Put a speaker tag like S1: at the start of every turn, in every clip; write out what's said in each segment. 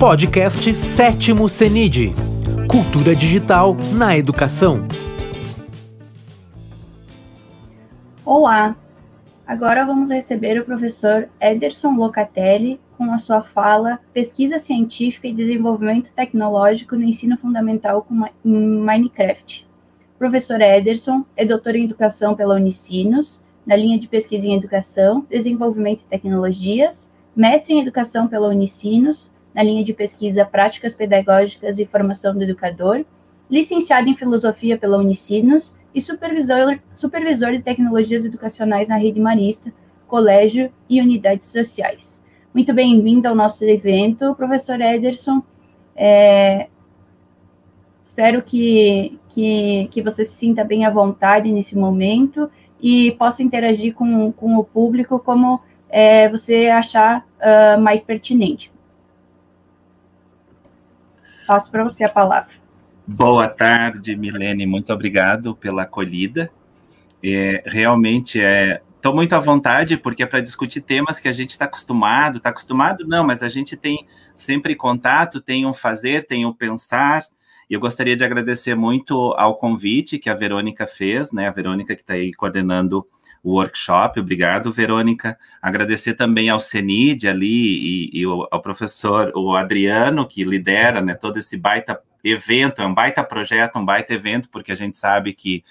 S1: Podcast Sétimo CENID Cultura Digital na Educação.
S2: Olá! Agora vamos receber o professor Ederson Locatelli com a sua fala Pesquisa Científica e Desenvolvimento Tecnológico no Ensino Fundamental em Minecraft. Professor Ederson é doutor em Educação pela Unicinos, na linha de Pesquisa em Educação, Desenvolvimento e Tecnologias, mestre em Educação pela Unicinos, na linha de pesquisa Práticas Pedagógicas e Formação do Educador, licenciado em Filosofia pela Unicinos e supervisor, supervisor de Tecnologias Educacionais na Rede Marista, Colégio e Unidades Sociais. Muito bem-vindo ao nosso evento, professor Ederson. É, espero que, que, que você se sinta bem à vontade nesse momento e possa interagir com, com o público como é, você achar uh, mais pertinente. Passo para você a palavra.
S3: Boa tarde, Milene. Muito obrigado pela acolhida. É, realmente estou é, muito à vontade porque é para discutir temas que a gente está acostumado. Está acostumado? Não, mas a gente tem sempre contato, tem um fazer, tem um pensar. E eu gostaria de agradecer muito ao convite que a Verônica fez, né? A Verônica que está aí coordenando o workshop. Obrigado, Verônica. Agradecer também ao CENID ali e, e ao professor, o Adriano, que lidera né, todo esse baita evento, é um baita projeto, um baita evento, porque a gente sabe que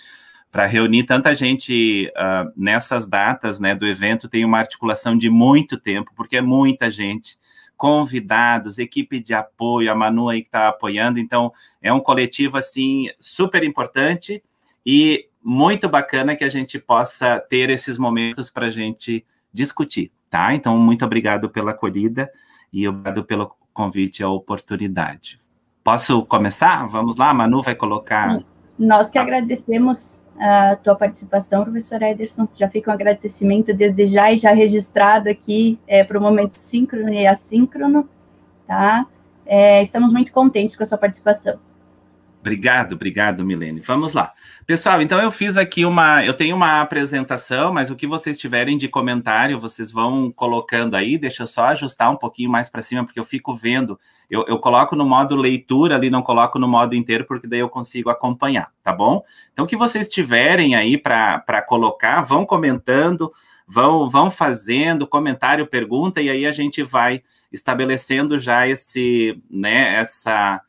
S3: para reunir tanta gente uh, nessas datas né, do evento tem uma articulação de muito tempo, porque é muita gente, convidados, equipe de apoio, a Manu aí que está apoiando, então é um coletivo assim super importante e muito bacana que a gente possa ter esses momentos para a gente discutir, tá? Então, muito obrigado pela acolhida e obrigado pelo convite e a oportunidade. Posso começar? Vamos lá, Manu vai colocar.
S2: Nós que agradecemos a tua participação, professor Ederson. Já fica um agradecimento desde já e já registrado aqui é, para o momento síncrono e assíncrono, tá? É, estamos muito contentes com a sua participação.
S3: Obrigado, obrigado, Milene. Vamos lá. Pessoal, então eu fiz aqui uma. Eu tenho uma apresentação, mas o que vocês tiverem de comentário, vocês vão colocando aí. Deixa eu só ajustar um pouquinho mais para cima, porque eu fico vendo. Eu, eu coloco no modo leitura ali, não coloco no modo inteiro, porque daí eu consigo acompanhar, tá bom? Então, o que vocês tiverem aí para colocar, vão comentando, vão, vão fazendo comentário, pergunta, e aí a gente vai estabelecendo já esse, né, essa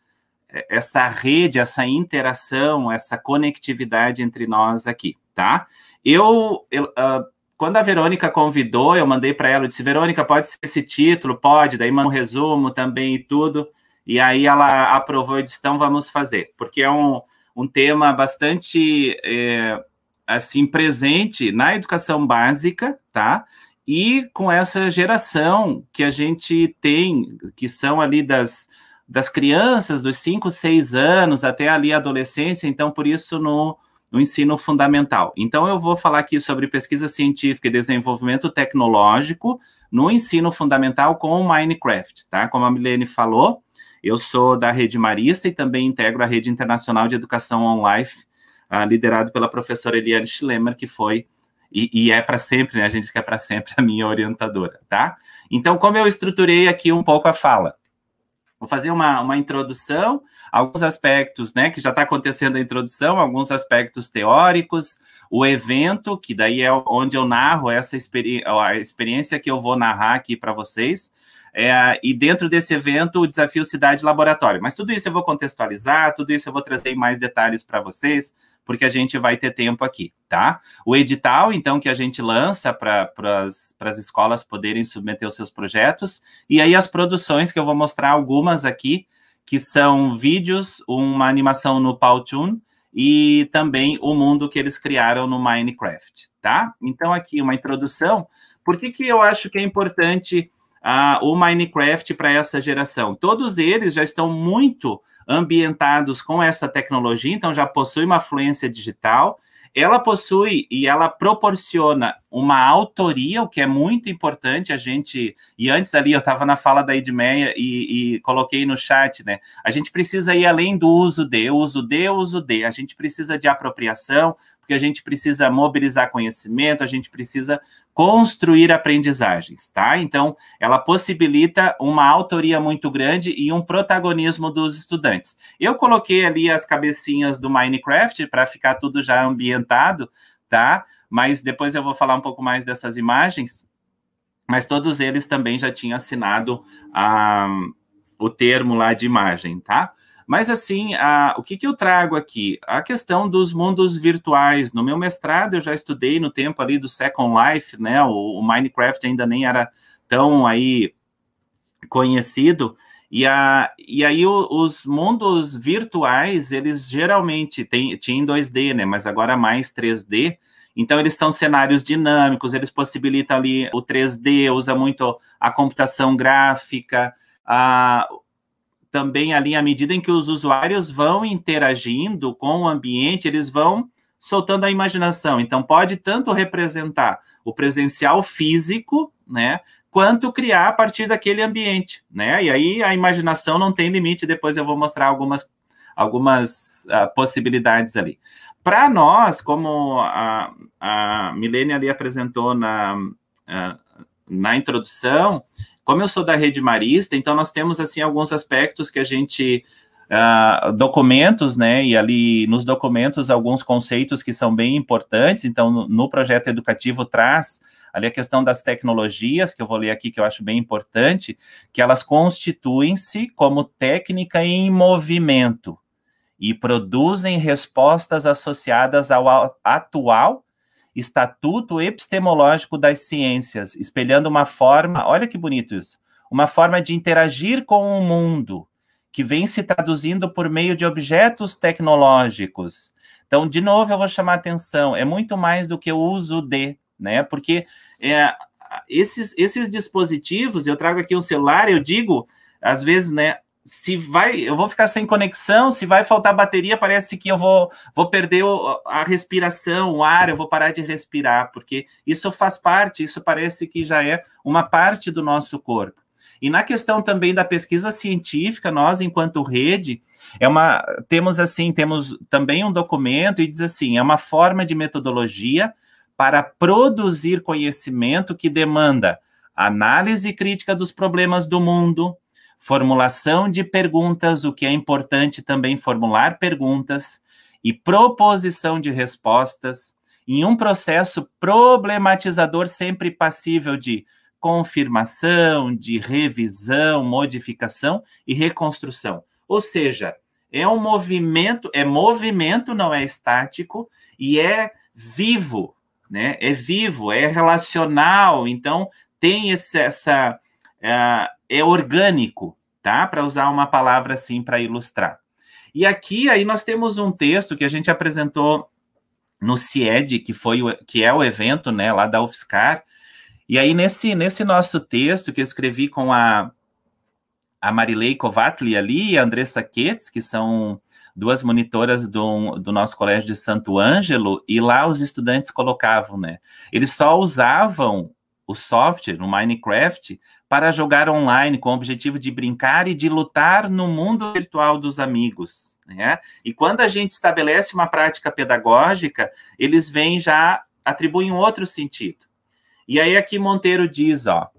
S3: essa rede, essa interação, essa conectividade entre nós aqui, tá? Eu, eu uh, quando a Verônica convidou, eu mandei para ela, eu disse, Verônica, pode ser esse título? Pode, daí manda um resumo também e tudo, e aí ela aprovou e disse, então vamos fazer, porque é um, um tema bastante, é, assim, presente na educação básica, tá? E com essa geração que a gente tem, que são ali das das crianças dos 5, 6 anos até ali a adolescência, então por isso no, no ensino fundamental. Então eu vou falar aqui sobre pesquisa científica e desenvolvimento tecnológico no ensino fundamental com o Minecraft, tá? Como a Milene falou, eu sou da Rede Marista e também integro a Rede Internacional de Educação Online, uh, liderado pela professora Eliane Schlemmer, que foi e, e é para sempre, né? A gente diz que é para sempre a minha orientadora, tá? Então, como eu estruturei aqui um pouco a fala? Vou fazer uma, uma introdução, alguns aspectos, né, que já está acontecendo a introdução, alguns aspectos teóricos, o evento, que daí é onde eu narro essa experi a experiência que eu vou narrar aqui para vocês, é, e dentro desse evento, o desafio Cidade Laboratório. Mas tudo isso eu vou contextualizar, tudo isso eu vou trazer mais detalhes para vocês, porque a gente vai ter tempo aqui, tá? O edital, então, que a gente lança para as escolas poderem submeter os seus projetos, e aí as produções, que eu vou mostrar algumas aqui, que são vídeos, uma animação no Powtoon, e também o mundo que eles criaram no Minecraft, tá? Então, aqui uma introdução. Por que, que eu acho que é importante o Minecraft para essa geração? Todos eles já estão muito ambientados com essa tecnologia, então já possui uma fluência digital. Ela possui e ela proporciona uma autoria, o que é muito importante a gente. E antes ali eu estava na fala da Edmeia e, e, coloquei no chat, né? A gente precisa ir além do uso de, uso de, uso de. A gente precisa de apropriação, porque a gente precisa mobilizar conhecimento, a gente precisa construir aprendizagens, tá? Então, ela possibilita uma autoria muito grande e um protagonismo dos estudantes. Eu coloquei ali as cabecinhas do Minecraft para ficar tudo já ambientado, tá? Mas depois eu vou falar um pouco mais dessas imagens. Mas todos eles também já tinham assinado a, o termo lá de imagem, tá? Mas, assim, a, o que, que eu trago aqui? A questão dos mundos virtuais. No meu mestrado, eu já estudei no tempo ali do Second Life, né? O, o Minecraft ainda nem era tão aí conhecido. E, a, e aí o, os mundos virtuais, eles geralmente têm, tinham 2D, né? Mas agora mais 3D. Então, eles são cenários dinâmicos, eles possibilitam ali o 3D, usa muito a computação gráfica, a, também ali, à medida em que os usuários vão interagindo com o ambiente, eles vão soltando a imaginação. Então, pode tanto representar o presencial físico, né, quanto criar a partir daquele ambiente, né? E aí a imaginação não tem limite. Depois eu vou mostrar algumas, algumas uh, possibilidades ali. Para nós, como a, a Milene ali apresentou na, uh, na introdução, como eu sou da rede marista, então nós temos assim alguns aspectos que a gente uh, documentos, né? E ali nos documentos alguns conceitos que são bem importantes. Então no, no projeto educativo traz ali a questão das tecnologias que eu vou ler aqui que eu acho bem importante, que elas constituem-se como técnica em movimento e produzem respostas associadas ao atual Estatuto Epistemológico das Ciências, espelhando uma forma, olha que bonito isso, uma forma de interagir com o mundo, que vem se traduzindo por meio de objetos tecnológicos. Então, de novo, eu vou chamar atenção, é muito mais do que o uso de, né? Porque é, esses, esses dispositivos, eu trago aqui um celular, eu digo, às vezes, né, se vai, eu vou ficar sem conexão, se vai faltar bateria, parece que eu vou, vou perder a respiração, o ar, eu vou parar de respirar, porque isso faz parte, isso parece que já é uma parte do nosso corpo. E na questão também da pesquisa científica, nós, enquanto rede, é uma, temos assim, temos também um documento e diz assim, é uma forma de metodologia para produzir conhecimento que demanda análise crítica dos problemas do mundo, formulação de perguntas, o que é importante também formular perguntas e proposição de respostas em um processo problematizador sempre passível de confirmação, de revisão, modificação e reconstrução. Ou seja, é um movimento, é movimento, não é estático e é vivo, né? É vivo, é relacional, então tem esse, essa é, é orgânico, tá? Para usar uma palavra assim para ilustrar. E aqui aí nós temos um texto que a gente apresentou no CIED, que foi o, que é o evento, né, lá da UFSCar. E aí nesse nesse nosso texto que eu escrevi com a a Marilei Kovatli ali e a Andressa Ketz, que são duas monitoras do, do nosso colégio de Santo Ângelo, e lá os estudantes colocavam, né? Eles só usavam o software, no Minecraft, para jogar online com o objetivo de brincar e de lutar no mundo virtual dos amigos. Né? E quando a gente estabelece uma prática pedagógica, eles vêm já atribuem outro sentido. E aí aqui Monteiro diz, ó,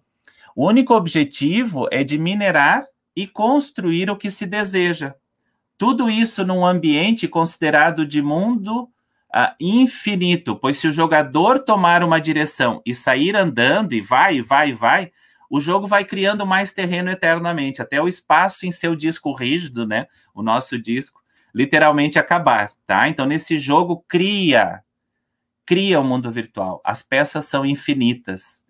S3: o único objetivo é de minerar e construir o que se deseja. Tudo isso num ambiente considerado de mundo uh, infinito, pois se o jogador tomar uma direção e sair andando e vai, vai, vai, o jogo vai criando mais terreno eternamente, até o espaço em seu disco rígido, né? O nosso disco, literalmente acabar, tá? Então, nesse jogo, cria, cria o um mundo virtual. As peças são infinitas.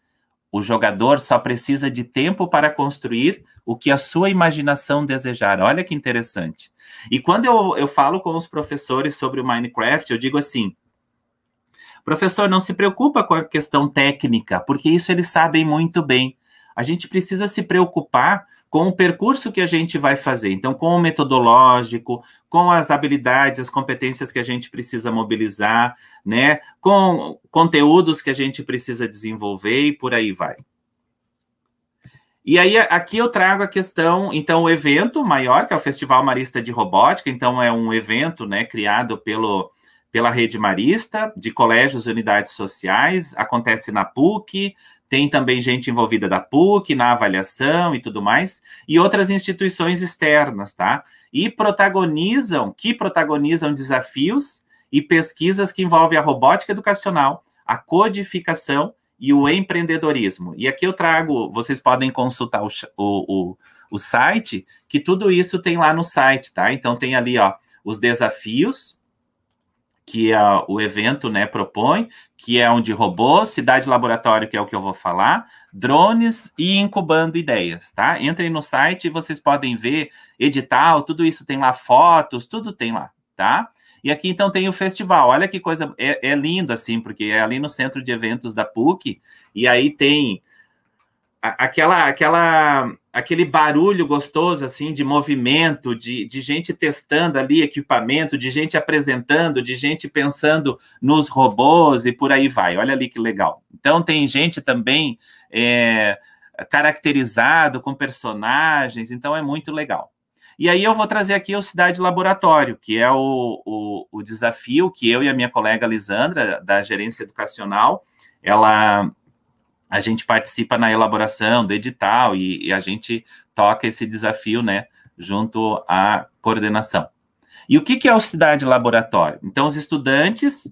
S3: O jogador só precisa de tempo para construir o que a sua imaginação desejar. Olha que interessante. E quando eu, eu falo com os professores sobre o Minecraft, eu digo assim: professor, não se preocupa com a questão técnica, porque isso eles sabem muito bem a gente precisa se preocupar com o percurso que a gente vai fazer. Então, com o metodológico, com as habilidades, as competências que a gente precisa mobilizar, né? Com conteúdos que a gente precisa desenvolver e por aí vai. E aí, aqui eu trago a questão, então, o evento maior, que é o Festival Marista de Robótica, então é um evento, né, criado pelo, pela rede marista, de colégios e unidades sociais, acontece na PUC, tem também gente envolvida da PUC, na avaliação e tudo mais, e outras instituições externas, tá? E protagonizam, que protagonizam desafios e pesquisas que envolvem a robótica educacional, a codificação e o empreendedorismo. E aqui eu trago, vocês podem consultar o, o, o, site, que tudo isso tem lá no site, tá? Então tem ali, ó, os desafios, que é o evento né, propõe, que é onde robôs, cidade laboratório, que é o que eu vou falar, drones e incubando ideias, tá? Entrem no site e vocês podem ver edital, tudo isso tem lá, fotos, tudo tem lá, tá? E aqui então tem o festival. Olha que coisa, é, é lindo assim, porque é ali no centro de eventos da PUC, e aí tem aquela, aquela, aquele barulho gostoso assim de movimento, de, de gente testando ali equipamento, de gente apresentando, de gente pensando nos robôs e por aí vai. Olha ali que legal. Então tem gente também é, caracterizado com personagens, então é muito legal. E aí eu vou trazer aqui o Cidade Laboratório, que é o, o, o desafio que eu e a minha colega Lisandra, da gerência educacional, ela a gente participa na elaboração do edital e, e, a gente toca esse desafio, né, junto à coordenação. E o que, que é o Cidade Laboratório? Então, os estudantes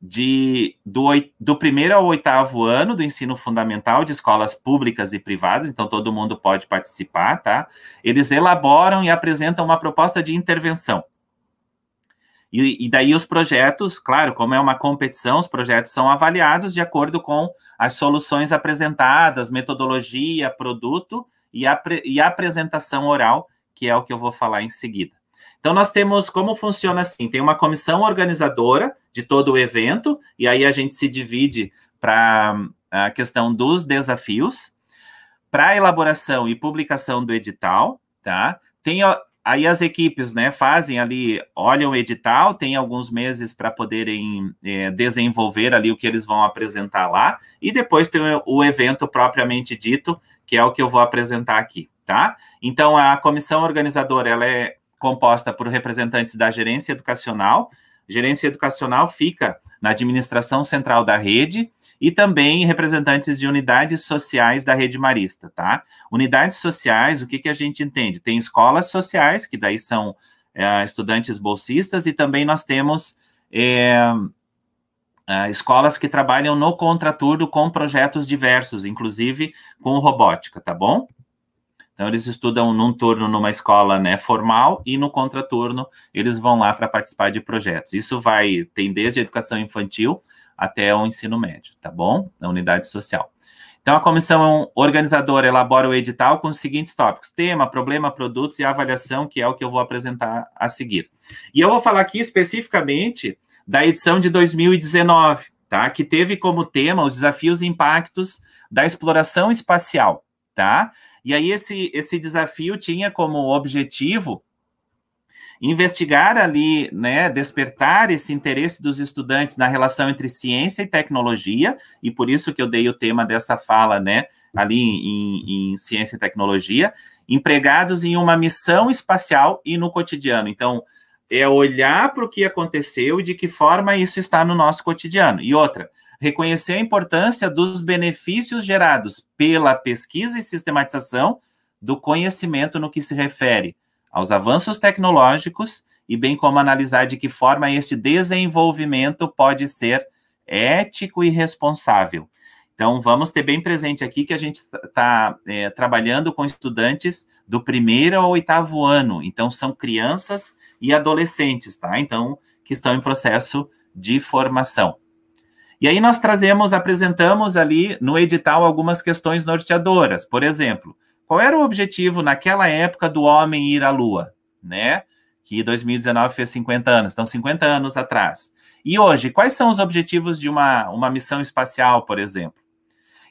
S3: de, do, do primeiro ao oitavo ano do ensino fundamental de escolas públicas e privadas, então todo mundo pode participar, tá? Eles elaboram e apresentam uma proposta de intervenção. E, e, daí os projetos, claro, como é uma competição, os projetos são avaliados de acordo com as soluções apresentadas, metodologia, produto e a, e a apresentação oral, que é o que eu vou falar em seguida. Então, nós temos como funciona assim: tem uma comissão organizadora de todo o evento, e aí a gente se divide para a questão dos desafios, para a elaboração e publicação do edital, tá? Tem Aí as equipes, né, fazem ali, olham o edital, tem alguns meses para poderem é, desenvolver ali o que eles vão apresentar lá, e depois tem o, o evento propriamente dito, que é o que eu vou apresentar aqui, tá? Então, a comissão organizadora, ela é composta por representantes da gerência educacional, gerência educacional fica na administração central da rede e também representantes de unidades sociais da rede marista, tá? Unidades sociais, o que, que a gente entende? Tem escolas sociais, que daí são é, estudantes bolsistas, e também nós temos é, é, escolas que trabalham no contraturno com projetos diversos, inclusive com robótica, tá bom? Então, eles estudam num turno numa escola né, formal e no contraturno eles vão lá para participar de projetos. Isso vai, tem desde a educação infantil até o ensino médio, tá bom? Na unidade social. Então, a comissão organizadora elabora o edital com os seguintes tópicos: tema, problema, produtos e avaliação, que é o que eu vou apresentar a seguir. E eu vou falar aqui especificamente da edição de 2019, tá? Que teve como tema os desafios e impactos da exploração espacial, tá? E aí esse, esse desafio tinha como objetivo investigar ali, né, despertar esse interesse dos estudantes na relação entre ciência e tecnologia, e por isso que eu dei o tema dessa fala, né, ali em, em ciência e tecnologia, empregados em uma missão espacial e no cotidiano. Então, é olhar para o que aconteceu e de que forma isso está no nosso cotidiano. E outra, reconhecer a importância dos benefícios gerados pela pesquisa e sistematização do conhecimento no que se refere aos avanços tecnológicos e bem como analisar de que forma este desenvolvimento pode ser ético e responsável. Então, vamos ter bem presente aqui que a gente está é, trabalhando com estudantes do primeiro ao oitavo ano. Então, são crianças e adolescentes, tá? Então, que estão em processo de formação. E aí nós trazemos, apresentamos ali no edital algumas questões norteadoras. Por exemplo, qual era o objetivo naquela época do homem ir à Lua, né? Que 2019 fez 50 anos, então 50 anos atrás. E hoje, quais são os objetivos de uma, uma missão espacial, por exemplo?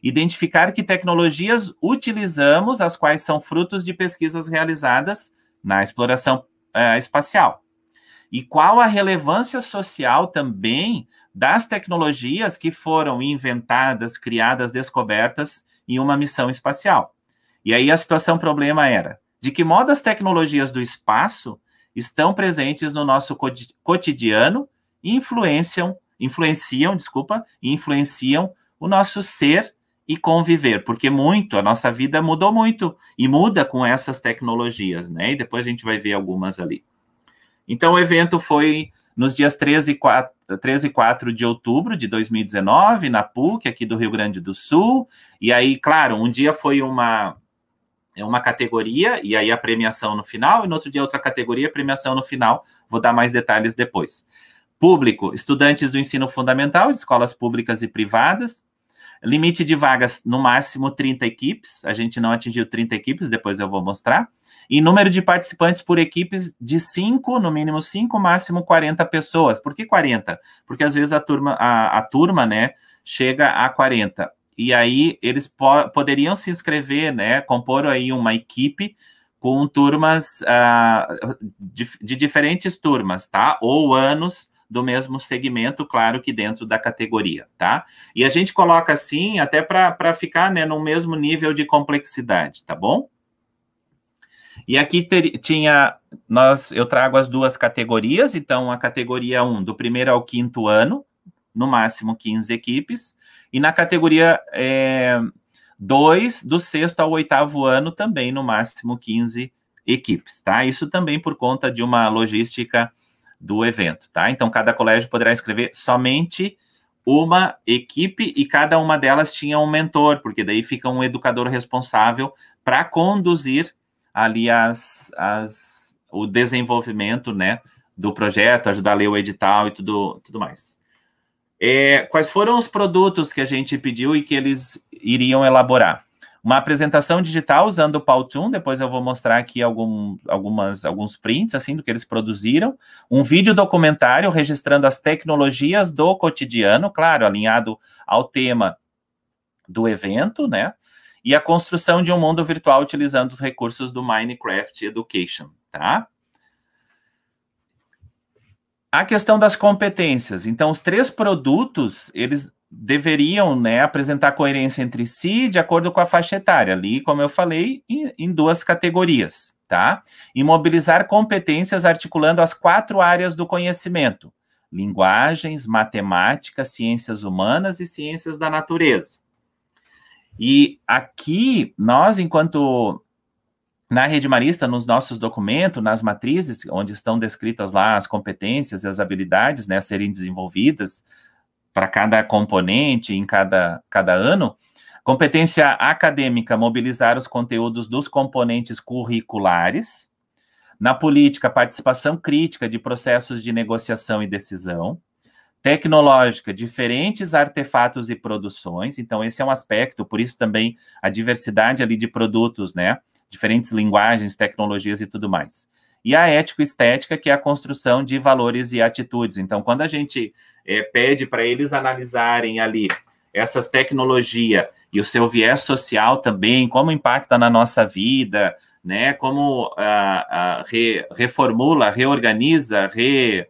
S3: Identificar que tecnologias utilizamos, as quais são frutos de pesquisas realizadas na exploração é, espacial. E qual a relevância social também das tecnologias que foram inventadas, criadas, descobertas em uma missão espacial. E aí a situação problema era de que modo as tecnologias do espaço estão presentes no nosso cotidiano influenciam, influenciam, desculpa, influenciam o nosso ser e conviver, porque muito, a nossa vida mudou muito e muda com essas tecnologias, né? E depois a gente vai ver algumas ali. Então, o evento foi nos dias 13 e 4, 13 e 4 de outubro de 2019, na PUC, aqui do Rio Grande do Sul. E aí, claro, um dia foi uma, uma categoria, e aí a premiação no final, e no outro dia outra categoria, premiação no final. Vou dar mais detalhes depois. Público, estudantes do ensino fundamental, de escolas públicas e privadas. Limite de vagas, no máximo 30 equipes. A gente não atingiu 30 equipes, depois eu vou mostrar. E número de participantes por equipes de 5, no mínimo 5, máximo 40 pessoas. Por que 40? Porque às vezes a turma, a, a turma né, chega a 40. E aí eles po poderiam se inscrever, né, compor aí uma equipe com turmas uh, de, de diferentes turmas, tá? Ou anos do mesmo segmento, claro que dentro da categoria, tá? E a gente coloca assim até para ficar né, no mesmo nível de complexidade, tá bom? E aqui ter, tinha, nós, eu trago as duas categorias, então a categoria 1, do primeiro ao quinto ano, no máximo 15 equipes, e na categoria é, 2, do sexto ao oitavo ano, também no máximo 15 equipes, tá? Isso também por conta de uma logística do evento, tá? Então, cada colégio poderá escrever somente uma equipe e cada uma delas tinha um mentor, porque daí fica um educador responsável para conduzir ali as, as, o desenvolvimento, né, do projeto, ajudar a ler o edital e tudo, tudo mais. É, quais foram os produtos que a gente pediu e que eles iriam elaborar? Uma apresentação digital usando o Powtoon, depois eu vou mostrar aqui algum, algumas, alguns prints, assim, do que eles produziram, um vídeo documentário registrando as tecnologias do cotidiano, claro, alinhado ao tema do evento, né, e a construção de um mundo virtual utilizando os recursos do Minecraft Education, tá? A questão das competências. Então, os três produtos, eles deveriam né, apresentar coerência entre si de acordo com a faixa etária, ali, como eu falei, em, em duas categorias, tá? E mobilizar competências articulando as quatro áreas do conhecimento: linguagens, matemática, ciências humanas e ciências da natureza. E aqui, nós, enquanto na rede marista, nos nossos documentos, nas matrizes, onde estão descritas lá as competências e as habilidades né, a serem desenvolvidas para cada componente em cada, cada ano. Competência acadêmica, mobilizar os conteúdos dos componentes curriculares. Na política, participação crítica de processos de negociação e decisão. Tecnológica, diferentes artefatos e produções. Então, esse é um aspecto, por isso também a diversidade ali de produtos, né? Diferentes linguagens, tecnologias e tudo mais e a ético-estética, que é a construção de valores e atitudes. Então, quando a gente é, pede para eles analisarem ali essas tecnologias e o seu viés social também, como impacta na nossa vida, né? Como ah, ah, re, reformula, reorganiza, re,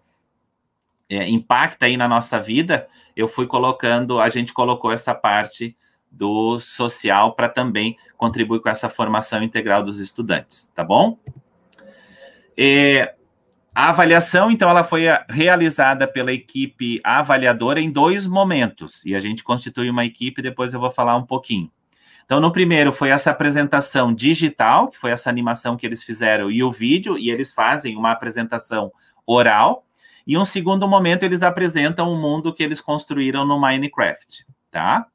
S3: é, impacta aí na nossa vida, eu fui colocando, a gente colocou essa parte do social para também contribuir com essa formação integral dos estudantes, tá bom? É, a avaliação, então, ela foi realizada pela equipe avaliadora em dois momentos, e a gente constitui uma equipe, depois eu vou falar um pouquinho. Então, no primeiro foi essa apresentação digital, que foi essa animação que eles fizeram, e o vídeo, e eles fazem uma apresentação oral, e um segundo momento eles apresentam o um mundo que eles construíram no Minecraft, tá?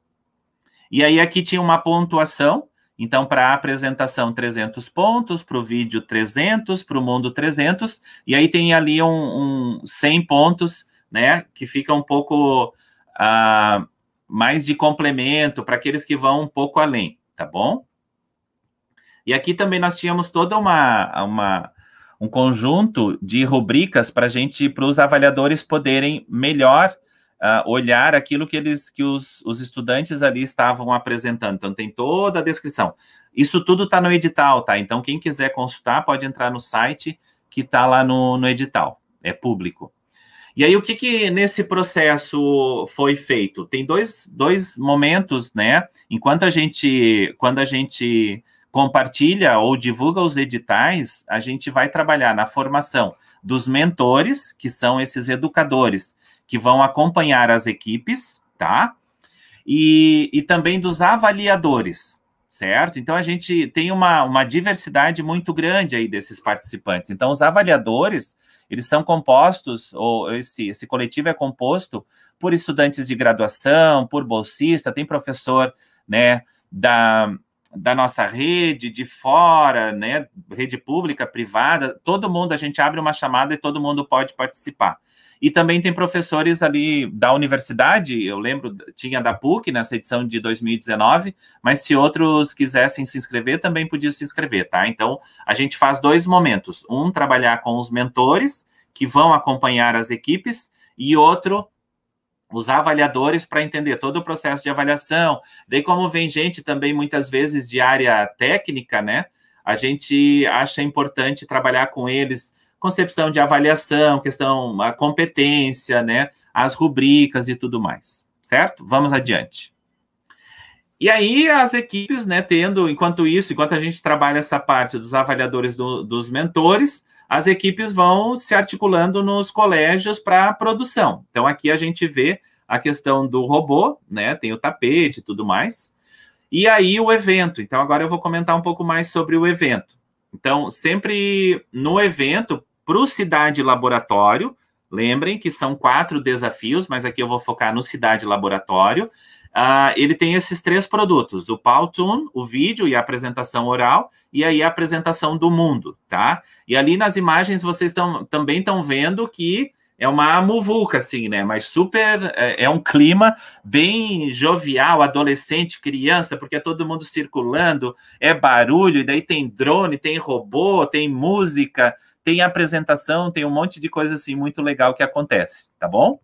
S3: E aí aqui tinha uma pontuação, então, para a apresentação, 300 pontos, para o vídeo, 300, para o mundo, 300, e aí tem ali um, um 100 pontos, né, que fica um pouco uh, mais de complemento para aqueles que vão um pouco além, tá bom? E aqui também nós tínhamos toda uma, uma um conjunto de rubricas para gente, para os avaliadores poderem melhor uh, olhar aquilo que eles que os, os estudantes ali estavam apresentando. Então tem toda a descrição. Isso tudo está no edital, tá? Então quem quiser consultar pode entrar no site que está lá no, no edital, é público. E aí, o que, que nesse processo foi feito? Tem dois, dois momentos, né? Enquanto a gente, quando a gente compartilha ou divulga os editais, a gente vai trabalhar na formação dos mentores, que são esses educadores que vão acompanhar as equipes, tá? E, e também dos avaliadores, certo? Então a gente tem uma, uma diversidade muito grande aí desses participantes. Então, os avaliadores, eles são compostos, ou esse, esse coletivo é composto por estudantes de graduação, por bolsista, tem professor, né, da, da nossa rede, de fora, né, rede pública, privada, todo mundo, a gente abre uma chamada e todo mundo pode participar. E também tem professores ali da universidade, eu lembro, tinha da PUC nessa edição de 2019, mas se outros quisessem se inscrever, também podiam se inscrever, tá? Então, a gente faz dois momentos: um, trabalhar com os mentores, que vão acompanhar as equipes, e outro, os avaliadores para entender todo o processo de avaliação. Daí, como vem gente também muitas vezes de área técnica, né? A gente acha importante trabalhar com eles concepção de avaliação, questão, a competência, né? As rubricas e tudo mais, certo? Vamos adiante. E aí as equipes, né, tendo, enquanto isso, enquanto a gente trabalha essa parte dos avaliadores do, dos mentores, as equipes vão se articulando nos colégios para produção. Então, aqui a gente vê a questão do robô, né? Tem o tapete e tudo mais. E aí o evento. Então, agora eu vou comentar um pouco mais sobre o evento. Então, sempre no evento, para o Cidade Laboratório, lembrem que são quatro desafios, mas aqui eu vou focar no Cidade Laboratório. Uh, ele tem esses três produtos: o Powtoon, o vídeo e a apresentação oral, e aí a apresentação do mundo, tá? E ali nas imagens vocês tão, também estão vendo que é uma muvuca, assim, né? Mas super. É, é, um clima bem jovial, adolescente, criança, porque é todo mundo circulando, é barulho, e daí tem drone, tem robô, tem música, tem apresentação, tem um monte de coisa assim muito legal que acontece, tá bom?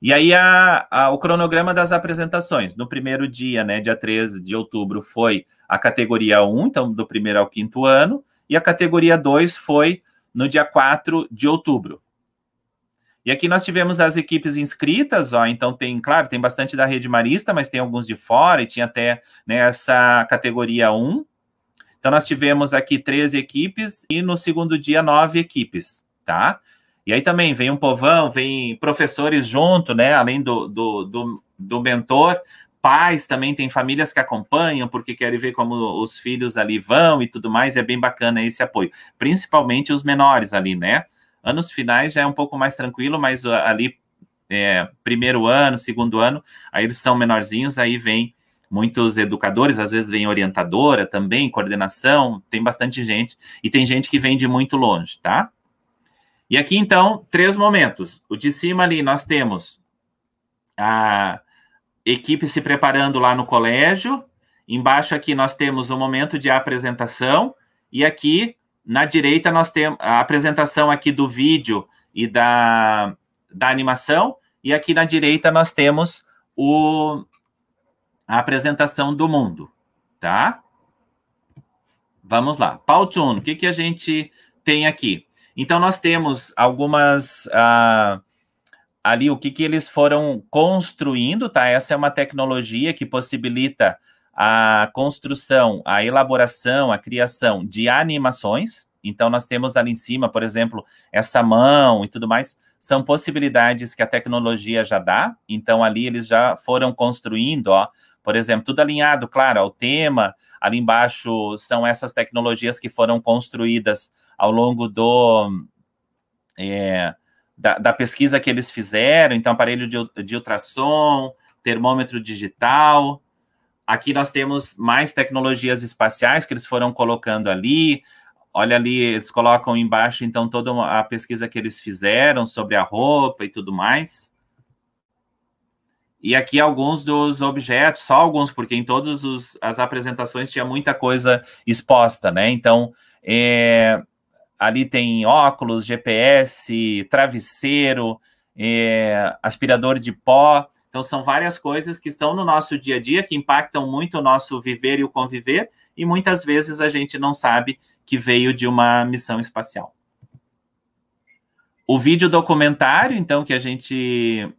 S3: E aí, a, a, o cronograma das apresentações. No primeiro dia, né, dia 13 de outubro, foi a categoria 1, então do primeiro ao quinto ano, e a categoria 2 foi no dia 4 de outubro. E aqui nós tivemos as equipes inscritas, ó, então tem, claro, tem bastante da rede marista, mas tem alguns de fora, e tinha até né, essa categoria 1. Então nós tivemos aqui 13 equipes e no segundo dia nove equipes, tá? E aí também vem um povão, vem professores junto, né? Além do, do, do, do mentor, pais também tem famílias que acompanham porque querem ver como os filhos ali vão e tudo mais. É bem bacana esse apoio, principalmente os menores ali, né? Anos finais já é um pouco mais tranquilo, mas uh, ali é, primeiro ano, segundo ano, aí eles são menorzinhos, aí vem muitos educadores, às vezes vem orientadora também, coordenação, tem bastante gente, e tem gente que vem de muito longe, tá? E aqui, então, três momentos. O de cima ali, nós temos a equipe se preparando lá no colégio. Embaixo aqui, nós temos o momento de apresentação. E aqui, na direita, nós temos a apresentação aqui do vídeo e da, da animação. E aqui na direita, nós temos o, a apresentação do mundo, tá? Vamos lá. Powtoon, o que, que a gente tem aqui? Então, nós temos algumas. Uh, ali, o que, que eles foram construindo, tá? Essa é uma tecnologia que possibilita a construção, a elaboração, a criação de animações. Então, nós temos ali em cima, por exemplo, essa mão e tudo mais, são possibilidades que a tecnologia já dá. Então, ali eles já foram construindo, ó, por exemplo, tudo alinhado, claro, ao tema. Ali embaixo são essas tecnologias que foram construídas ao longo do é, da, da, pesquisa que eles fizeram, então aparelho de, de ultrassom, termômetro digital. Aqui nós temos mais tecnologias espaciais que eles foram colocando ali. Olha ali, eles colocam embaixo, então, toda a pesquisa que eles fizeram sobre a roupa e tudo mais. E aqui alguns dos objetos, só alguns, porque em todas as apresentações tinha muita coisa exposta, né? Então, é, ali tem óculos, GPS, travesseiro, é, aspirador de pó. Então, são várias coisas que estão no nosso dia a dia, que impactam muito o nosso viver e o conviver, e muitas vezes a gente não sabe que veio de uma missão espacial. O vídeo documentário, então, que a gente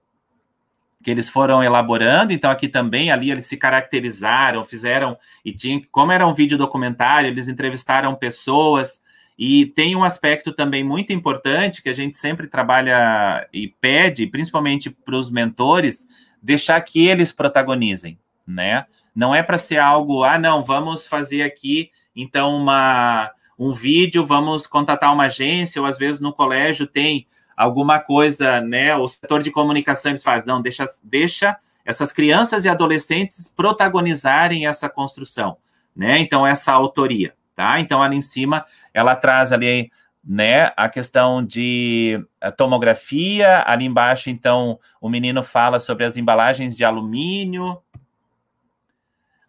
S3: que eles foram elaborando, então aqui também ali eles se caracterizaram, fizeram e tinha, como era um vídeo documentário, eles entrevistaram pessoas E tem um aspecto também muito importante que a gente sempre trabalha e pede, principalmente para os mentores, deixar que eles protagonizem, né? Não é para ser algo, ah, não, vamos fazer aqui, então, uma, um vídeo, vamos contatar uma agência, ou às vezes no colégio tem alguma coisa, né? O setor de comunicação eles fazem, não, deixa, deixa essas crianças e adolescentes protagonizarem essa construção, né? Então, essa autoria tá? Então, ali em cima, ela traz ali, né, a questão de eh, tomografia, ali embaixo, então, o menino fala sobre as embalagens de alumínio,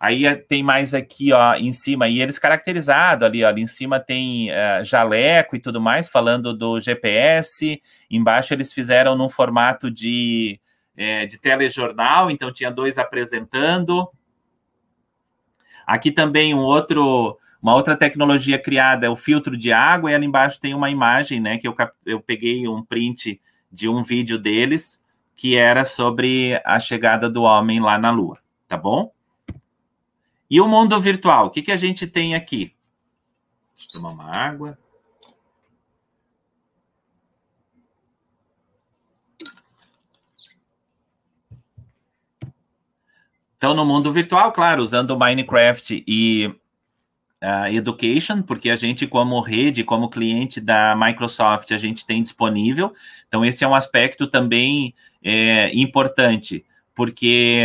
S3: Aí eh, tem mais aqui, ó, em cima, e eles caracterizado ali, ó, ali em cima tem uh, jaleco e tudo mais, falando do GPS. Embaixo eles fizeram num formato de, é, de telejornal, então tinha dois apresentando. Aqui também um outro, uma outra tecnologia criada é o filtro de água, e ali embaixo tem uma imagem, né, que eu, eu peguei um print de um vídeo deles, que era sobre a chegada do homem lá na Lua, tá bom? E o mundo virtual, o que, que a gente tem aqui? Deixa eu tomar uma água. Então, no mundo virtual, claro, usando Minecraft e uh, Education, porque a gente, como rede, como cliente da Microsoft, a gente tem disponível. Então, esse é um aspecto também é, importante, porque.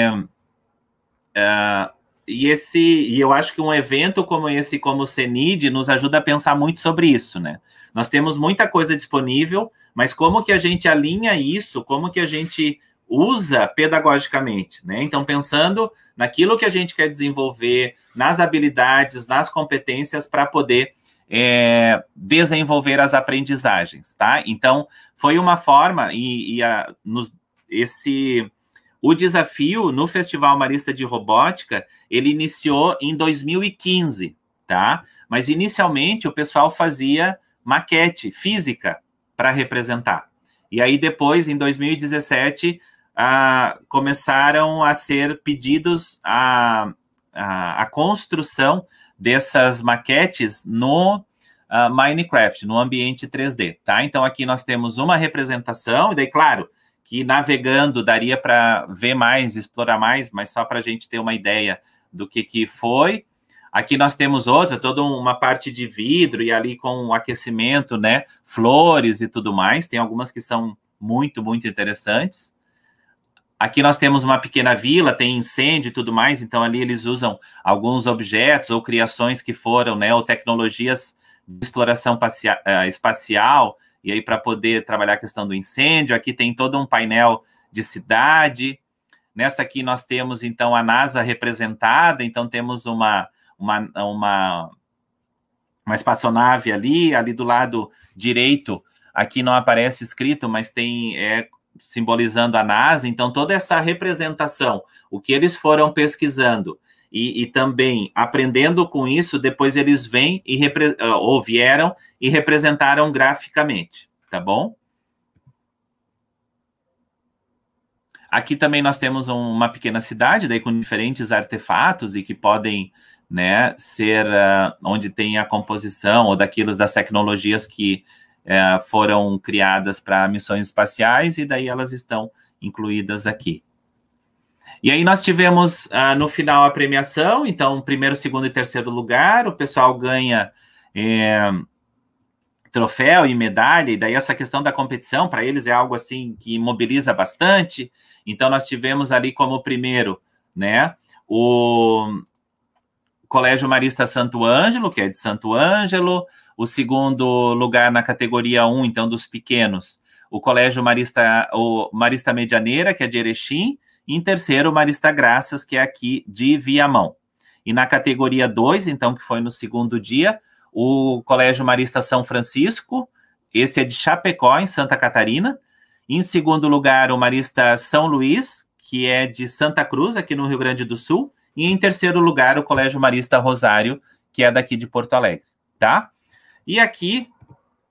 S3: Uh, e esse e eu acho que um evento como esse, como o CENID, nos ajuda a pensar muito sobre isso, né? Nós temos muita coisa disponível, mas como que a gente alinha isso, como que a gente usa pedagogicamente, né? Então, pensando naquilo que a gente quer desenvolver, nas habilidades, nas competências para poder é, desenvolver as aprendizagens, tá? Então, foi uma forma, e, e a, nos, esse o desafio no Festival Marista de Robótica, ele iniciou em 2015, tá? Mas inicialmente o pessoal fazia maquete física para representar. E aí depois, em 2017, ah, começaram a ser pedidos a, a, a construção dessas maquetes no uh, Minecraft, no ambiente 3D, tá? Então aqui nós temos uma representação, e daí, claro, que navegando daria para ver mais, explorar mais, mas só para a gente ter uma ideia do que, que foi. Aqui nós temos outra, toda uma parte de vidro e ali com aquecimento, né? Flores e tudo mais. Tem algumas que são muito, muito interessantes. Aqui nós temos uma pequena vila, tem incêndio e tudo mais, então ali eles usam alguns objetos ou criações que foram, né, ou tecnologias de exploração eh, espacial, e aí para poder trabalhar a questão do incêndio. Aqui tem todo um painel de cidade. Nessa aqui nós temos, então, a NASA representada, então temos uma, uma, uma, uma espaçonave ali, ali do lado direito, aqui não aparece escrito, mas tem é, simbolizando a NASA, então toda essa representação, o que eles foram pesquisando e, e também aprendendo com isso, depois eles vêm e ah, ou vieram e representaram graficamente, tá bom? Aqui também nós temos uma pequena cidade, daí com diferentes artefatos e que podem né, ser uh, onde tem a composição ou daqueles das tecnologias que é, foram criadas para missões espaciais e daí elas estão incluídas aqui. E aí nós tivemos uh, no final a premiação, então primeiro, segundo e terceiro lugar, o pessoal ganha é, troféu e medalha, e daí essa questão da competição para eles é algo assim que mobiliza bastante. Então nós tivemos ali como primeiro, né, o Colégio Marista Santo Ângelo, que é de Santo Ângelo, o segundo lugar na categoria 1, então, dos pequenos, o Colégio Marista, o Marista Medianeira, que é de Erechim, em terceiro, Marista Graças, que é aqui de Viamão. E na categoria 2, então, que foi no segundo dia, o Colégio Marista São Francisco, esse é de Chapecó, em Santa Catarina. Em segundo lugar, o Marista São Luís, que é de Santa Cruz, aqui no Rio Grande do Sul. E em terceiro lugar, o Colégio Marista Rosário, que é daqui de Porto Alegre, tá? E aqui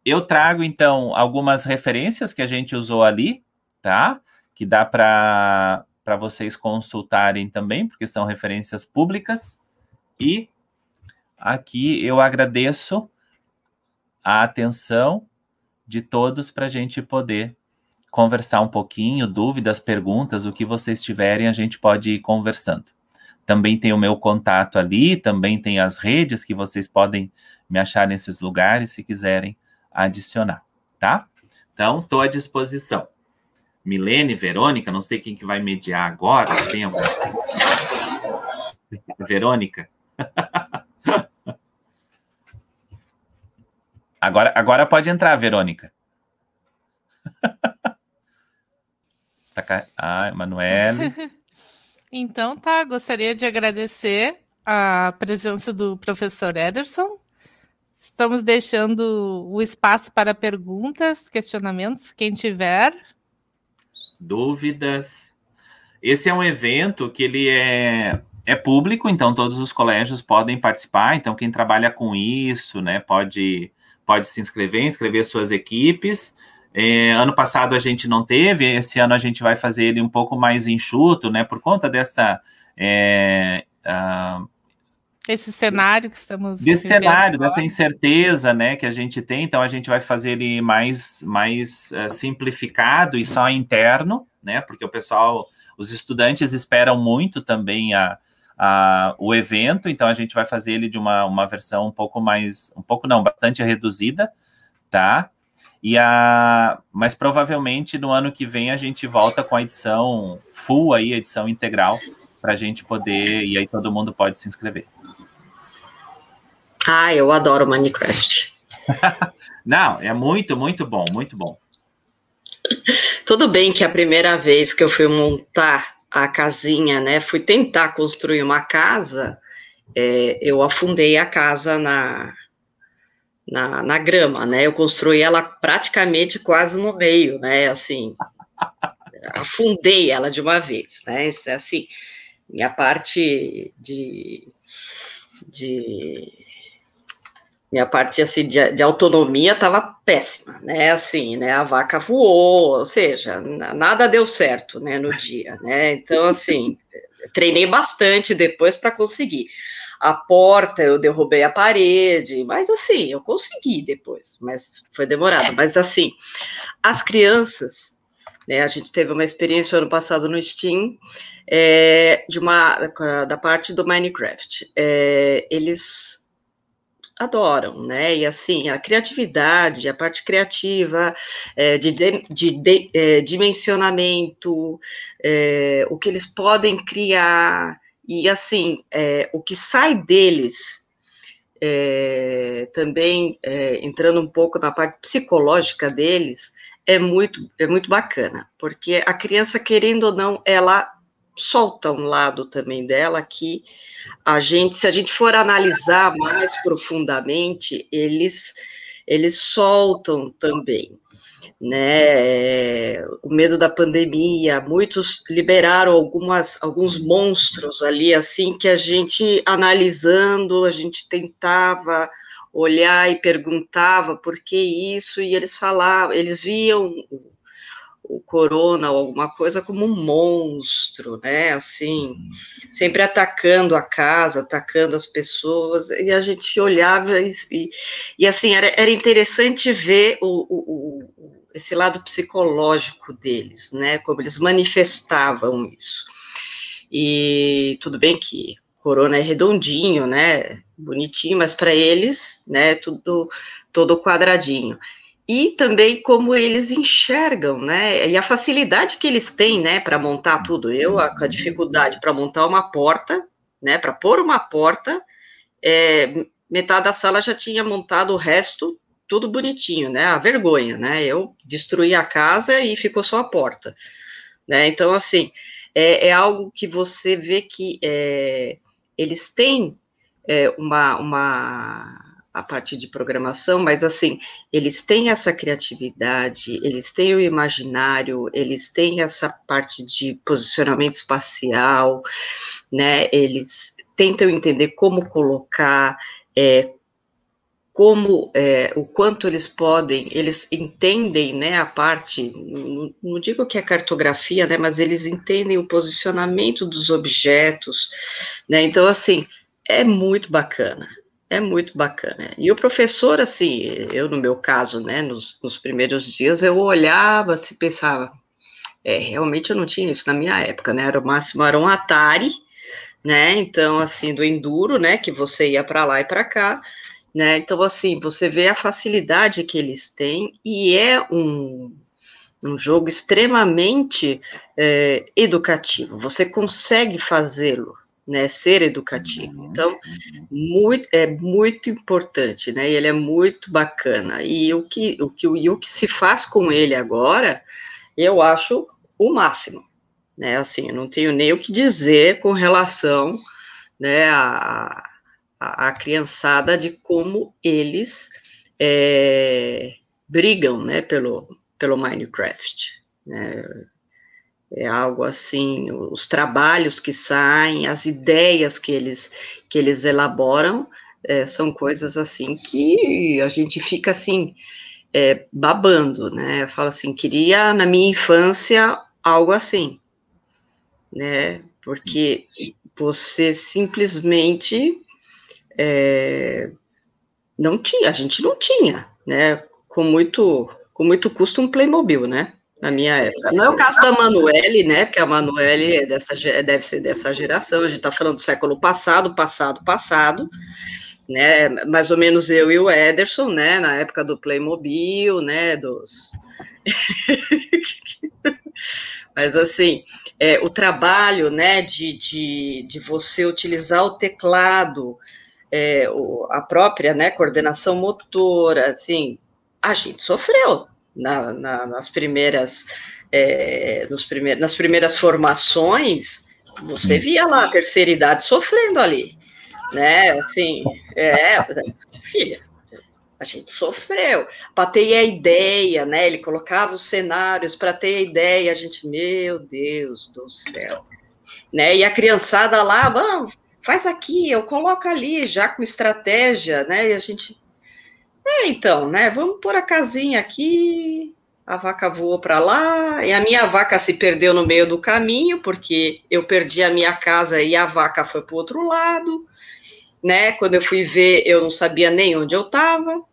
S3: eu trago, então, algumas referências que a gente usou ali, tá? Que dá para vocês consultarem também, porque são referências públicas. E aqui eu agradeço a atenção de todos para a gente poder conversar um pouquinho, dúvidas, perguntas, o que vocês tiverem, a gente pode ir conversando. Também tem o meu contato ali, também tem as redes que vocês podem me achar nesses lugares se quiserem adicionar, tá? Então, estou à disposição. Milene, Verônica, não sei quem que vai mediar agora, tem algum... Verônica? Agora, agora pode entrar, Verônica. tá, ah, Emanuele.
S4: Então tá, gostaria de agradecer a presença do professor Ederson. Estamos deixando o espaço para perguntas, questionamentos, quem tiver.
S3: Dúvidas. Esse é um evento que ele é, é público, então todos os colégios podem participar. Então quem trabalha com isso, né, pode pode se inscrever, inscrever suas equipes. É, ano passado a gente não teve, esse ano a gente vai fazer ele um pouco mais enxuto, né? Por conta dessa. É, uh,
S4: esse cenário que estamos.
S3: Desse cenário, agora. dessa incerteza, né, que a gente tem, então a gente vai fazer ele mais, mais uh, simplificado e só interno, né? Porque o pessoal, os estudantes esperam muito também a, a, o evento, então a gente vai fazer ele de uma, uma versão um pouco mais, um pouco não, bastante reduzida, tá? E a, mas provavelmente no ano que vem a gente volta com a edição full aí, a edição integral, para a gente poder, e aí todo mundo pode se inscrever.
S5: Ah, eu adoro Minecraft.
S3: Não, é muito, muito bom, muito bom.
S5: Tudo bem que a primeira vez que eu fui montar a casinha, né, fui tentar construir uma casa, é, eu afundei a casa na, na, na grama, né? Eu construí ela praticamente quase no meio, né? Assim, afundei ela de uma vez, né? Assim, minha parte de, de minha parte assim de, de autonomia estava péssima, né? Assim, né? A vaca voou, ou seja, nada deu certo, né? No dia, né? Então, assim, treinei bastante depois para conseguir a porta, eu derrubei a parede, mas assim, eu consegui depois, mas foi demorado. Mas assim, as crianças, né, a gente teve uma experiência ano passado no Steam, é, de uma, da parte do Minecraft. É, eles adoram, né? E assim, a criatividade, a parte criativa, é, de, de, de é, dimensionamento, é, o que eles podem criar, e assim, é, o que sai deles, é, também é, entrando um pouco na parte psicológica deles, é muito, é muito bacana, porque a criança, querendo ou não, ela solta um lado também dela que a gente, se a gente for analisar mais profundamente, eles, eles soltam também né? O medo da pandemia, muitos liberaram algumas, alguns monstros ali, assim, que a gente analisando, a gente tentava olhar e perguntava por que isso, e eles falavam, eles viam o corona ou alguma coisa como um monstro, né? Assim, sempre atacando a casa, atacando as pessoas, e a gente olhava e, e, e assim, era, era interessante ver o, o, o esse lado psicológico deles, né? Como eles manifestavam isso. E tudo bem que Corona é redondinho, né? Bonitinho, mas para eles, né? Tudo todo quadradinho. E também como eles enxergam, né? E a facilidade que eles têm, né? Para montar tudo. Eu a, a dificuldade para montar uma porta, né? Para pôr uma porta, é, metade da sala já tinha montado o resto tudo bonitinho, né? A vergonha, né? Eu destruí a casa e ficou só a porta, né? Então, assim, é, é algo que você vê que é, eles têm é, uma, uma a parte de programação, mas assim, eles têm essa criatividade, eles têm o imaginário, eles têm essa parte de posicionamento espacial, né? Eles tentam entender como colocar, é, como é, o quanto eles podem, eles entendem, né, a parte, não, não, digo que é cartografia, né, mas eles entendem o posicionamento dos objetos, né, então, assim, é muito bacana, é muito bacana. E o professor, assim, eu no meu caso, né, nos, nos primeiros dias, eu olhava, se assim, pensava, é, realmente eu não tinha isso na minha época, né, era o máximo, era um Atari, né, então, assim, do Enduro, né, que você ia para lá e para cá, né, então, assim, você vê a facilidade que eles têm, e é um, um jogo extremamente é, educativo, você consegue fazê-lo, né, ser educativo. Uhum, então, uhum. muito, é muito importante, né, ele é muito bacana. E o que, o que, o que se faz com ele agora, eu acho o máximo, né, assim, eu não tenho nem o que dizer com relação, né, a, a, a criançada de como eles é, brigam, né, pelo, pelo Minecraft, né, é algo assim, os trabalhos que saem, as ideias que eles, que eles elaboram, é, são coisas assim que a gente fica assim, é, babando, né, fala assim, queria na minha infância algo assim, né, porque você simplesmente é, não tinha, a gente não tinha, né, com muito, com muito custo um Playmobil, né, na minha época. Não é o caso da Manuele, né? Porque a Manuele é dessa, deve ser dessa geração, a gente está falando do século passado, passado, passado, né? Mais ou menos eu e o Ederson, né? Na época do Playmobil, né? Dos. Mas assim, é, o trabalho, né, de, de, de você utilizar o teclado, é, o, a própria, né, coordenação motora, assim, a gente sofreu, na, na, nas primeiras é, nos primeir, nas primeiras formações, você via lá a terceira idade sofrendo ali, né? Assim, é, filha, a gente sofreu. Para ter a ideia, né? Ele colocava os cenários para ter a ideia, a gente, meu Deus do céu, né? E a criançada lá, vamos, faz aqui, eu coloco ali, já com estratégia, né? E a gente, é, então, né? Vamos pôr a casinha aqui. A vaca voou para lá e a minha vaca se perdeu no meio do caminho, porque eu perdi a minha casa e a vaca foi para o outro lado, né? Quando eu fui ver, eu não sabia nem onde eu estava,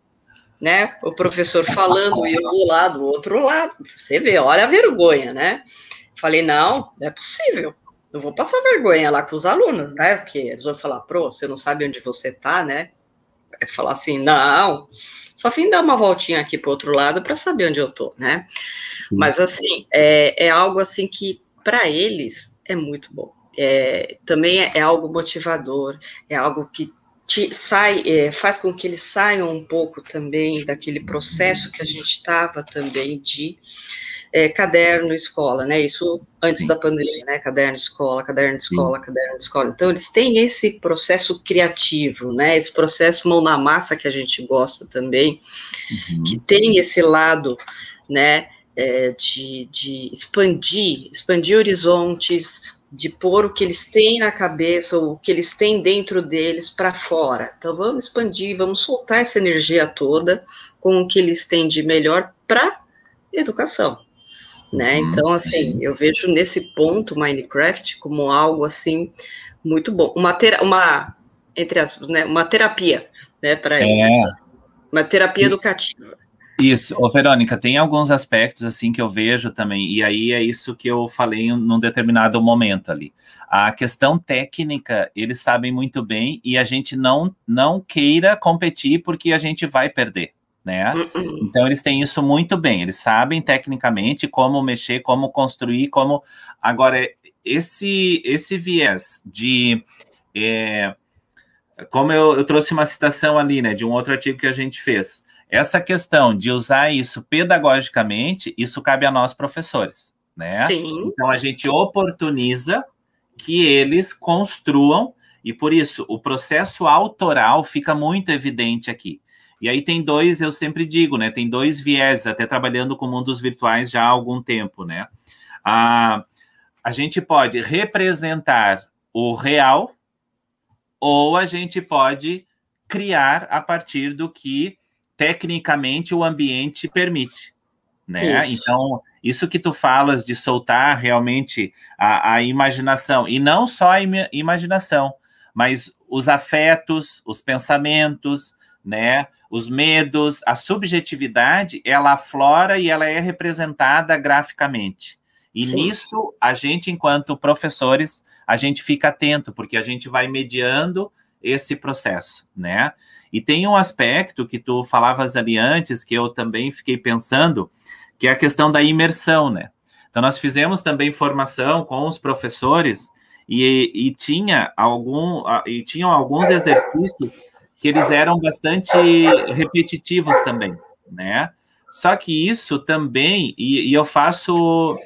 S5: né? O professor falando e eu lá do outro lado. Você vê, olha a vergonha, né? Falei, não, não é possível. Não vou passar vergonha lá com os alunos, né? Porque eles vão falar, pro, você não sabe onde você está, né? É falar assim, não, só vim dar uma voltinha aqui para o outro lado para saber onde eu estou, né? Mas assim, é, é algo assim que para eles é muito bom. É, também é, é, algo motivador, é algo que te, sai, é, faz com que eles saiam um pouco também daquele processo que a gente estava também de é, caderno escola, né? Isso antes Sim. da pandemia, né? Caderno escola, caderno escola, Sim. caderno escola. Então eles têm esse processo criativo, né? Esse processo mão na massa que a gente gosta também, uhum. que tem esse lado, né? É, de, de expandir, expandir horizontes, de pôr o que eles têm na cabeça, ou o que eles têm dentro deles para fora. Então vamos expandir, vamos soltar essa energia toda com o que eles têm de melhor para educação né? Uhum. Então, assim, eu vejo nesse ponto Minecraft como algo assim muito bom, uma ter uma entre aspas, né, uma terapia, né, para é. eles. Uma terapia educativa.
S3: Isso, Ô, Verônica, tem alguns aspectos assim que eu vejo também, e aí é isso que eu falei num determinado momento ali. A questão técnica, eles sabem muito bem e a gente não não queira competir porque a gente vai perder né? Uh-uh. Então eles têm isso muito bem, eles sabem tecnicamente como mexer, como construir, como agora esse esse viés de é, como eu, eu, trouxe uma citação ali, né, de um outro artigo que a gente fez. Essa questão de usar isso pedagogicamente, isso cabe a nós professores, né? Sim. Então a gente oportuniza que eles construam e por isso o processo autoral fica muito evidente aqui. E aí tem dois, eu sempre digo, né? Tem dois viés, até trabalhando com mundos virtuais já há algum tempo, né? A, a gente pode representar o real ou a gente pode criar a partir do que tecnicamente o ambiente permite. Né? Isso. Então, isso que tu falas de soltar realmente a, a imaginação, e não só a im imaginação, mas os afetos, os pensamentos, né, os medos, a subjetividade, ela aflora e ela é representada graficamente. E Sim. nisso, a gente, enquanto professores, a gente fica atento, porque a gente vai mediando esse processo, né? E tem um aspecto que tu falavas ali antes, que eu também fiquei pensando, que é a questão da imersão, né? Então, nós fizemos também formação com os professores e, e tinha algum e tinham alguns exercícios que eles eram bastante repetitivos também, né? Só que isso também, e, e eu faço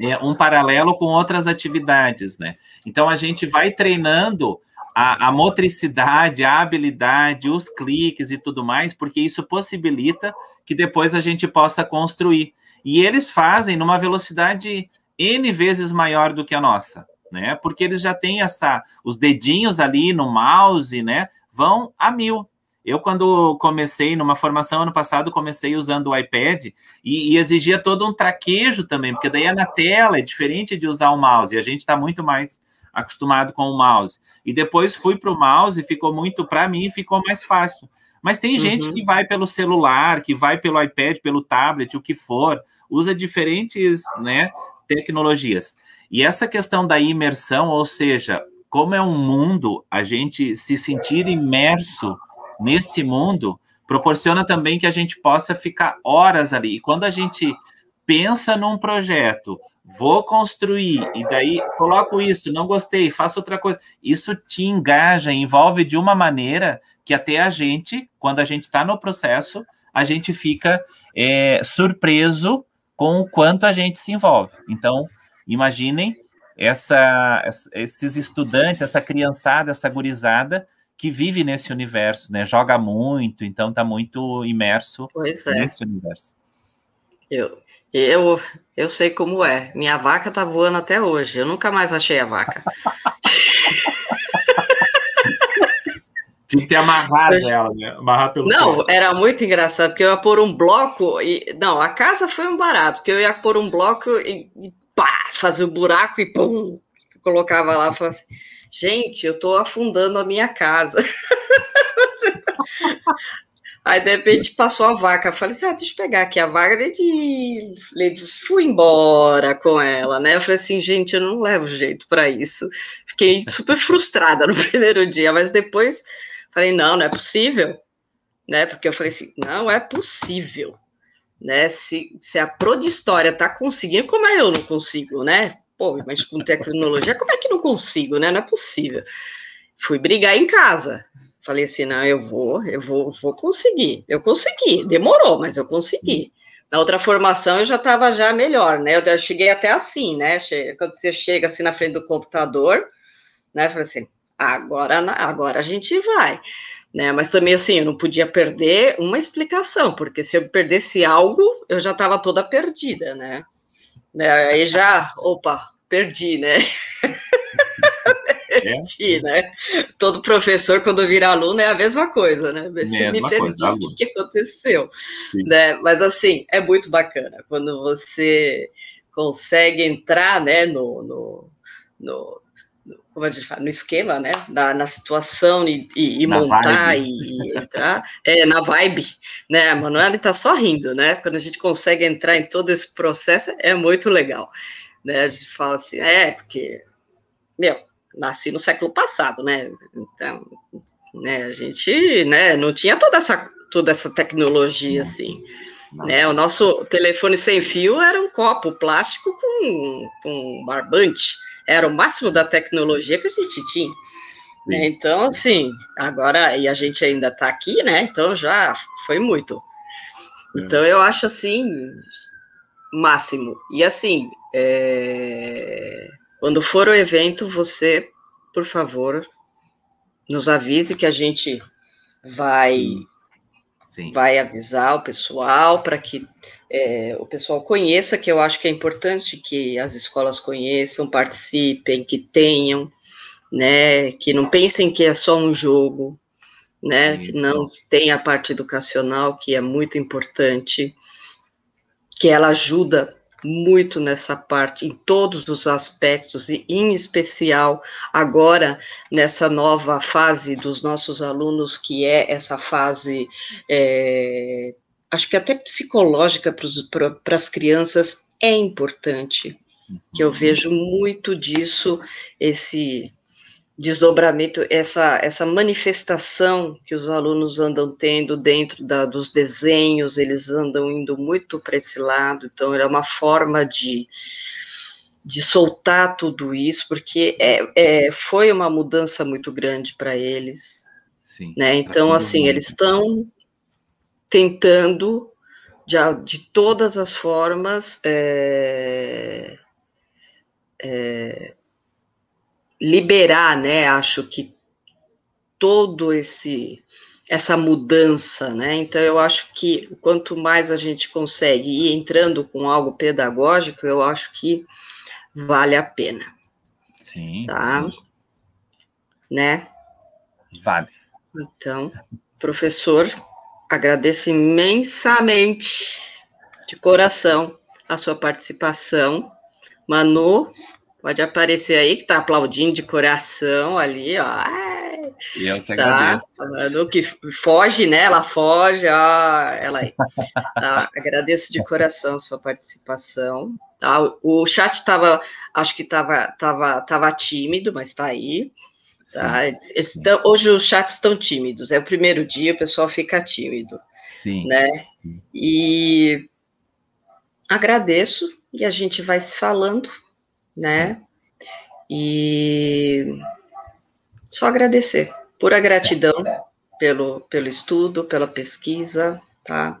S3: é, um paralelo com outras atividades, né? Então a gente vai treinando a, a, motricidade, a habilidade, os cliques e tudo mais, porque isso possibilita que depois a gente possa construir. E eles fazem numa velocidade N vezes maior do que a nossa, né? Porque eles já têm essa, os dedinhos ali no mouse, né? Vão a mil. Eu, quando comecei numa formação ano passado, comecei usando o iPad e, e, exigia todo um traquejo também, porque daí é na tela, é diferente de usar o mouse, e a gente está muito mais acostumado com o mouse. E depois fui para o mouse, ficou muito, para mim, ficou mais fácil. Mas tem uhum. gente que vai pelo celular, que vai pelo iPad, pelo tablet, o que for, usa diferentes né, tecnologias. E essa questão da imersão, ou seja, como é um mundo, a gente se sentir imerso nesse mundo proporciona também que a gente possa ficar horas ali. E quando a gente pensa num projeto, vou construir, e daí coloco isso, não gostei, faço outra coisa, isso te engaja, envolve de uma maneira que até a gente, quando a gente está no processo, a gente fica é, surpreso com o quanto a gente se envolve. Então, imaginem essa, esses estudantes, essa criançada, essa gurizada que vive nesse universo, né? Joga muito, então está muito imerso
S5: é. nesse universo. Eu, eu, eu sei como é. Minha vaca tá voando até hoje. Eu nunca mais achei a vaca.
S3: Tinha que ter amarrado eu... ela, né? Amarrar pelo
S5: Não, pé. era muito engraçado, porque eu ia pôr um bloco e. Não, a casa foi um barato, porque eu ia pôr um bloco e, e pá, fazer o um buraco e pum, colocava lá falava assim gente, eu estou afundando a minha casa. Aí, de repente, passou a vaca. Falei assim, ah, deixa eu pegar aqui a vaca. E fui embora com ela, né? Eu falei assim, gente, eu não levo jeito para isso. Fiquei super frustrada no primeiro dia, mas depois falei, não, não é possível, né? Porque eu falei assim, não é possível, né? Se, se a Pro de História tá conseguindo, como é eu não consigo, né? Pô, mas com tecnologia, como é que não consigo, né? Não é possível. Fui brigar em casa. Falei assim, não, eu vou, eu vou, vou conseguir. Eu consegui, demorou, mas eu consegui. Na outra formação eu já estava já melhor, né? Eu cheguei até assim, né? Quando você chega assim na frente do computador, né? Falei assim, agora, agora a gente vai, né? Mas também assim, eu não podia perder uma explicação, porque se eu perdesse algo, eu já estava toda perdida, né? Né? Aí já, opa, perdi, né? É. perdi, né? Todo professor, quando vira aluno, é a mesma coisa, né? Mesma Me perdi, coisa, o que, aconteceu? Né? Mas, assim, é muito bacana quando você consegue entrar, né, no, no, no como a gente fala, no esquema, né, na, na situação e, e, e montar vibe. e entrar, é, na vibe, né, a Manuela está só rindo, né, quando a gente consegue entrar em todo esse processo, é muito legal, né, a gente fala assim, é, porque, meu, nasci no século passado, né, então, né, a gente, né, não tinha toda essa, toda essa tecnologia, assim, né, o nosso telefone sem fio era um copo plástico com, com barbante, era o máximo da tecnologia que a gente tinha. Né? Então, assim, agora, e a gente ainda está aqui, né? Então já foi muito. É. Então, eu acho assim, máximo. E assim, é... quando for o evento, você, por favor, nos avise que a gente vai Sim. vai avisar o pessoal para que é, o pessoal conheça, que eu acho que é importante que as escolas conheçam, participem, que tenham, né, que não pensem que é só um jogo, né, Sim. que não que tem a parte educacional, que é muito importante, que ela ajuda muito nessa parte, em todos os aspectos, e em especial agora nessa nova fase dos nossos alunos, que é essa fase, é, acho que até psicológica para as crianças, é importante, que eu uhum. vejo muito disso, esse desdobramento, essa, essa manifestação que os alunos andam tendo dentro da, dos desenhos, eles andam indo muito para esse lado, então é uma forma de, de soltar tudo isso, porque é, é foi uma mudança muito grande para eles. Sim, né? Então, assim, eles estão tentando, de, de todas as formas, é, é, liberar, né? Acho que todo esse essa mudança, né? Então eu acho que quanto mais a gente consegue ir entrando com algo pedagógico, eu acho que vale a pena.
S3: Sim.
S5: Tá? Sim. Né?
S3: Vale.
S5: Então, professor, agradeço imensamente de coração a sua participação. Manu, Pode aparecer aí que tá aplaudindo de coração ali, ó.
S3: E eu que tá,
S5: agradeço. que foge, né? Ela foge, ó, ela aí. Tá, agradeço de coração sua participação. Tá, o chat estava, acho que estava tava, tava tímido, mas está aí. Tá? Estão, hoje os chats estão tímidos, é o primeiro dia, o pessoal fica tímido.
S3: Sim.
S5: Né? Sim. E agradeço, e a gente vai se falando né? E só agradecer, pura gratidão pelo, pelo estudo, pela pesquisa, tá?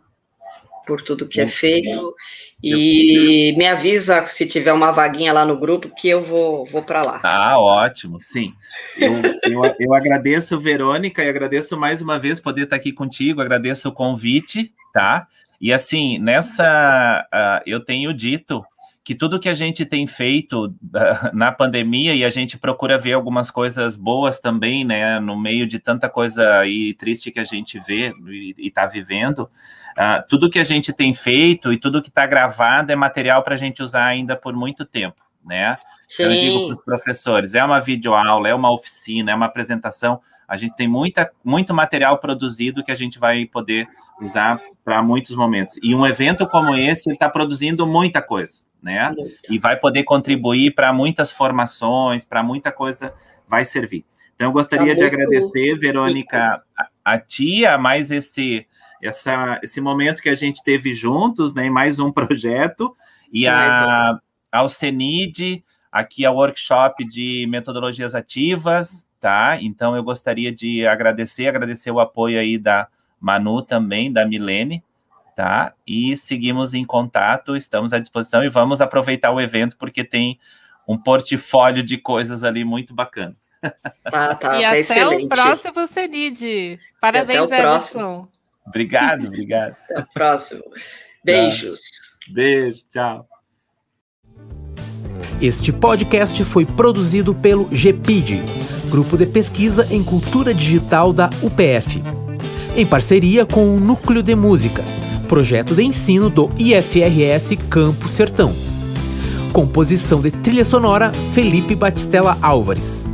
S5: Por tudo que é feito. E me avisa se tiver uma vaguinha lá no grupo que eu vou, vou para lá.
S3: Ah, ótimo, sim. Eu, eu, eu agradeço, Verônica, e agradeço mais uma vez poder estar aqui contigo, agradeço o convite, tá? E assim, nessa, uh, eu tenho dito que tudo que a gente tem feito uh, na pandemia e a gente procura ver algumas coisas boas também, né, no meio de tanta coisa aí triste que a gente vê e está vivendo, uh, tudo que a gente tem feito e tudo que está gravado é material para a gente usar ainda por muito tempo, né? Sim. Eu digo para os professores, é uma videoaula, é uma oficina, é uma apresentação, a gente tem muita, muito material produzido que a gente vai poder usar para muitos momentos. E um evento como esse, ele está produzindo muita coisa, né? E vai poder contribuir para muitas formações, para muita coisa vai servir. Então, eu gostaria tá de agradecer, Verônica, a, a ti, a mais esse, essa, esse momento que a gente teve juntos, né? mais um projeto, e a, ao CENID, aqui ao workshop de metodologias ativas, tá? Então, eu gostaria de agradecer, agradecer o apoio aí da Manu também, da Milene, tá? E seguimos em contato, estamos à disposição e vamos aproveitar o evento porque tem um portfólio de coisas ali muito bacana.
S5: Tá, tá,
S4: e
S5: tá
S4: até
S5: excelente.
S4: o próximo Cenid. Parabéns,
S5: até o próximo.
S3: Obrigado, obrigado.
S5: Até o próximo. Beijos.
S3: Beijo, tchau.
S1: Este podcast foi produzido pelo GPID, Grupo de Pesquisa em Cultura Digital da UPF, em parceria com o Núcleo de Música projeto de ensino do IFRS Campo Sertão. Composição de trilha sonora Felipe Batistella Álvares.